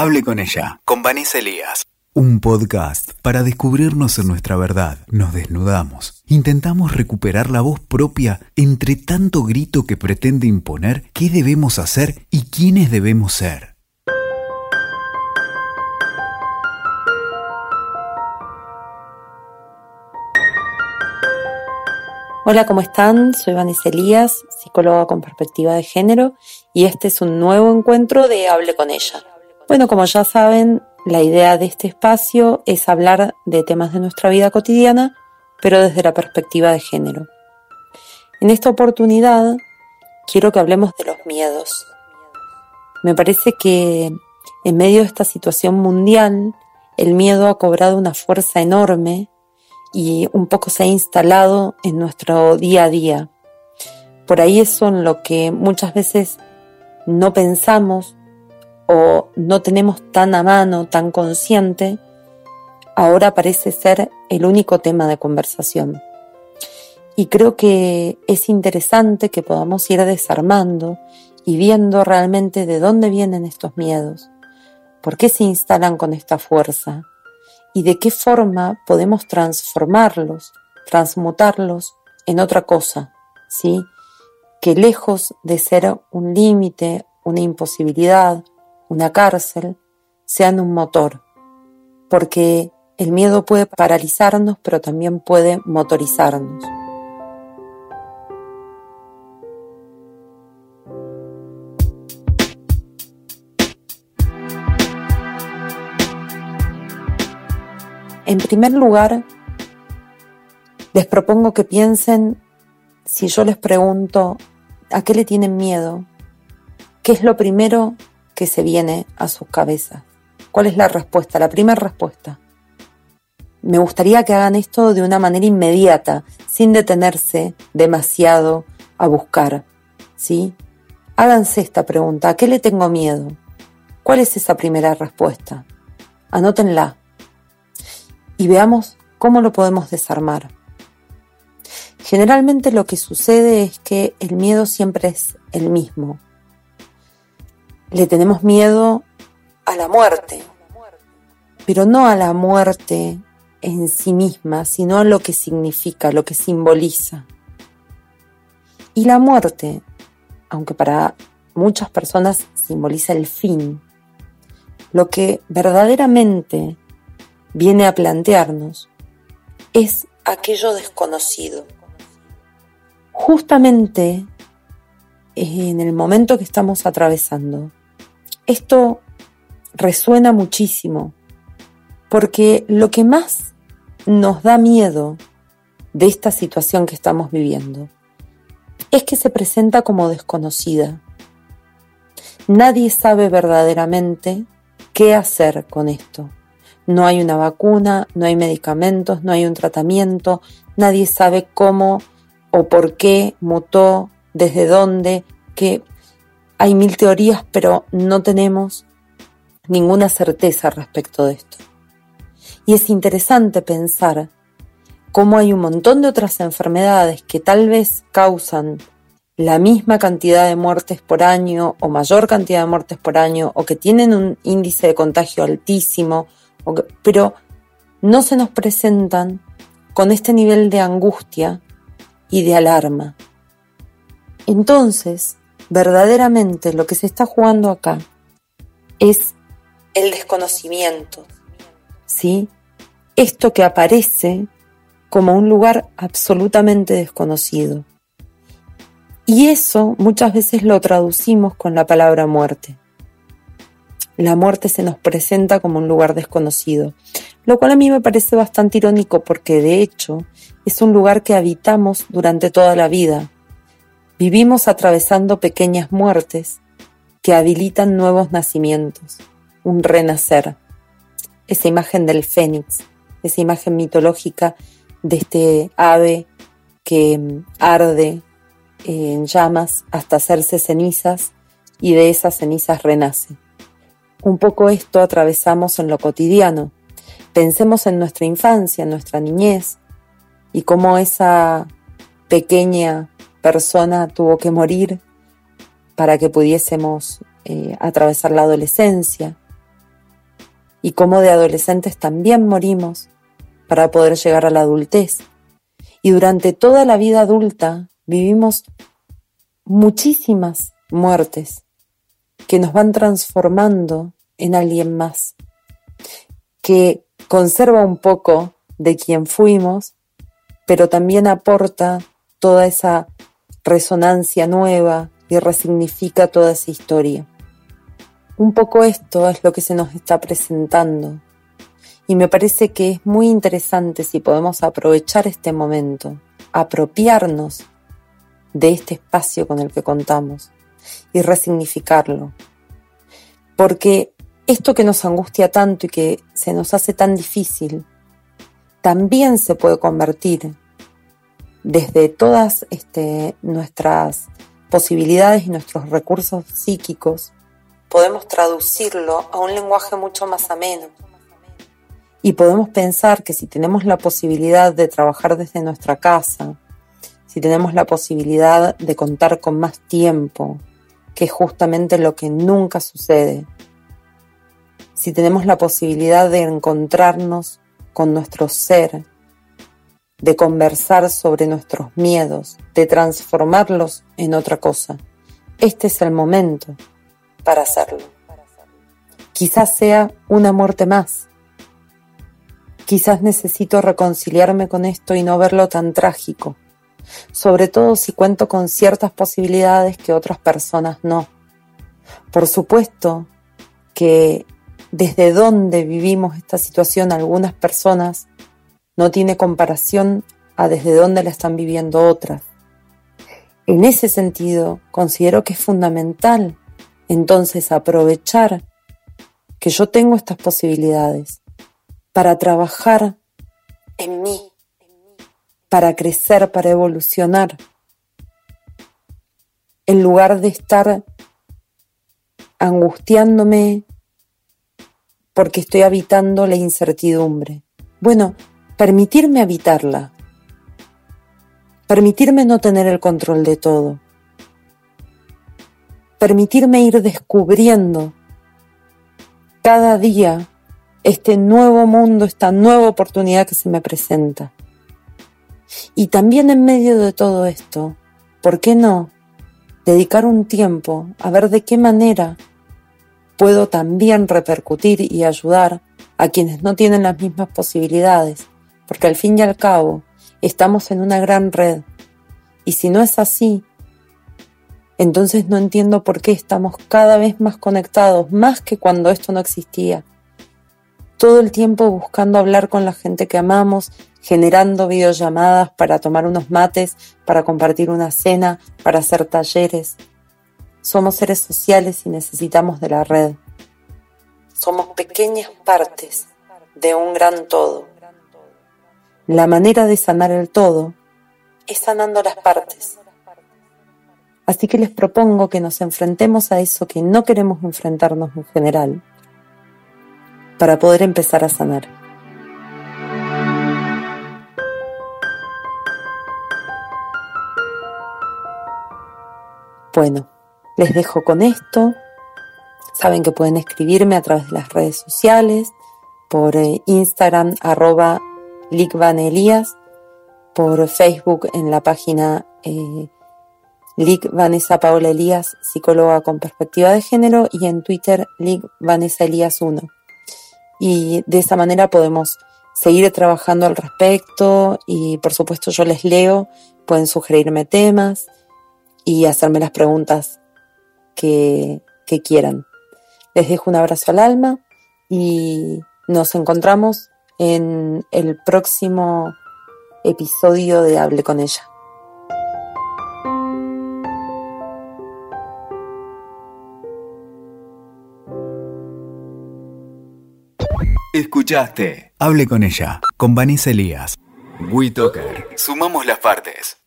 Hable con ella, con Vanessa Elías. Un podcast para descubrirnos en nuestra verdad. Nos desnudamos. Intentamos recuperar la voz propia entre tanto grito que pretende imponer qué debemos hacer y quiénes debemos ser. Hola, ¿cómo están? Soy Vanessa Elías, psicóloga con perspectiva de género, y este es un nuevo encuentro de Hable con ella. Bueno, como ya saben, la idea de este espacio es hablar de temas de nuestra vida cotidiana, pero desde la perspectiva de género. En esta oportunidad quiero que hablemos de los miedos. Me parece que en medio de esta situación mundial, el miedo ha cobrado una fuerza enorme y un poco se ha instalado en nuestro día a día. Por ahí eso en lo que muchas veces no pensamos o no tenemos tan a mano, tan consciente, ahora parece ser el único tema de conversación. Y creo que es interesante que podamos ir desarmando y viendo realmente de dónde vienen estos miedos, por qué se instalan con esta fuerza, y de qué forma podemos transformarlos, transmutarlos en otra cosa, ¿sí? Que lejos de ser un límite, una imposibilidad, una cárcel, sean un motor, porque el miedo puede paralizarnos, pero también puede motorizarnos. En primer lugar, les propongo que piensen, si yo les pregunto, ¿a qué le tienen miedo? ¿Qué es lo primero que se viene a sus cabezas? ¿Cuál es la respuesta? La primera respuesta. Me gustaría que hagan esto de una manera inmediata, sin detenerse demasiado a buscar, ¿sí? Háganse esta pregunta, ¿a qué le tengo miedo? ¿Cuál es esa primera respuesta? Anótenla y veamos cómo lo podemos desarmar. Generalmente lo que sucede es que el miedo siempre es el mismo. Le tenemos miedo a la muerte, pero no a la muerte en sí misma, sino a lo que significa, lo que simboliza. Y la muerte, aunque para muchas personas simboliza el fin, lo que verdaderamente viene a plantearnos es aquello desconocido. Justamente en el momento que estamos atravesando, esto resuena muchísimo, porque lo que más nos da miedo de esta situación que estamos viviendo es que se presenta como desconocida. Nadie sabe verdaderamente qué hacer con esto. No hay una vacuna, no hay medicamentos, no hay un tratamiento, nadie sabe cómo o por qué mutó, desde dónde, que hay mil teorías, pero no tenemos ninguna certeza respecto de esto. Y es interesante pensar cómo hay un montón de otras enfermedades que tal vez causan la misma cantidad de muertes por año o mayor cantidad de muertes por año o que tienen un índice de contagio altísimo pero no se nos presentan con este nivel de angustia y de alarma. Entonces, verdaderamente lo que se está jugando acá es el desconocimiento, ¿sí? Esto que aparece como un lugar absolutamente desconocido. Y eso muchas veces lo traducimos con la palabra muerte la muerte se nos presenta como un lugar desconocido, lo cual a mí me parece bastante irónico porque de hecho es un lugar que habitamos durante toda la vida. Vivimos atravesando pequeñas muertes que habilitan nuevos nacimientos, un renacer. Esa imagen del fénix, esa imagen mitológica de este ave que mm, arde en llamas hasta hacerse cenizas y de esas cenizas renace. Un poco esto atravesamos en lo cotidiano. Pensemos en nuestra infancia, en nuestra niñez, y cómo esa pequeña persona tuvo que morir para que pudiésemos eh, atravesar la adolescencia, y cómo de adolescentes también morimos para poder llegar a la adultez. Y durante toda la vida adulta vivimos muchísimas muertes que nos van transformando en alguien más, que conserva un poco de quien fuimos, pero también aporta toda esa resonancia nueva y resignifica toda esa historia. Un poco esto es lo que se nos está presentando y me parece que es muy interesante si podemos aprovechar este momento, apropiarnos de este espacio con el que contamos y resignificarlo. Porque esto que nos angustia tanto y que se nos hace tan difícil, también se puede convertir desde todas este, nuestras posibilidades y nuestros recursos psíquicos, podemos traducirlo a un lenguaje mucho más ameno. Y podemos pensar que si tenemos la posibilidad de trabajar desde nuestra casa, si tenemos la posibilidad de contar con más tiempo, que es justamente lo que nunca sucede, si tenemos la posibilidad de encontrarnos con nuestro ser, de conversar sobre nuestros miedos, de transformarlos en otra cosa. Este es el momento para hacerlo. Quizás sea una muerte más. Quizás necesito reconciliarme con esto y no verlo tan trágico, sobre todo si cuento con ciertas posibilidades que otras personas no. Por supuesto que desde dónde vivimos esta situación algunas personas no tiene comparación a desde dónde la están viviendo otras. En ese sentido, considero que es fundamental entonces aprovechar que yo tengo estas posibilidades para trabajar en mí, para crecer, para evolucionar, en lugar de estar angustiándome porque estoy habitando la incertidumbre. Bueno, permitirme habitarla, permitirme no tener el control de todo, permitirme ir descubriendo cada día este nuevo mundo, esta nueva oportunidad que se me presenta. Y también en medio de todo esto, ¿por qué no dedicar un tiempo a ver de qué manera puedo también repercutir y ayudar a quienes no tienen las mismas posibilidades, porque al fin y al cabo estamos en una gran red. Y si no es así, entonces no entiendo por qué estamos cada vez más conectados, más que cuando esto no existía. Todo el tiempo buscando hablar con la gente que amamos, generando videollamadas para tomar unos mates, para compartir una cena, para hacer talleres. Somos seres sociales y necesitamos de la red. Somos pequeñas partes de un gran todo. La manera de sanar el todo es sanando las partes. Así que les propongo que nos enfrentemos a eso que no queremos enfrentarnos en general para poder empezar a sanar. Bueno, les dejo con esto. Saben que pueden escribirme a través de las redes sociales, por eh, Instagram arroba Elías, por Facebook en la página eh, Vanessa Paola Elías, psicóloga con perspectiva de género, y en Twitter Lic Vanessa Elías 1. Y de esa manera podemos seguir trabajando al respecto y por supuesto yo les leo, pueden sugerirme temas y hacerme las preguntas que, quieran. Les dejo un abrazo al alma y nos encontramos en el próximo episodio de Hable con ella. Escuchaste Hable con ella, con Vanessa Elías. WeToker. Sumamos las partes.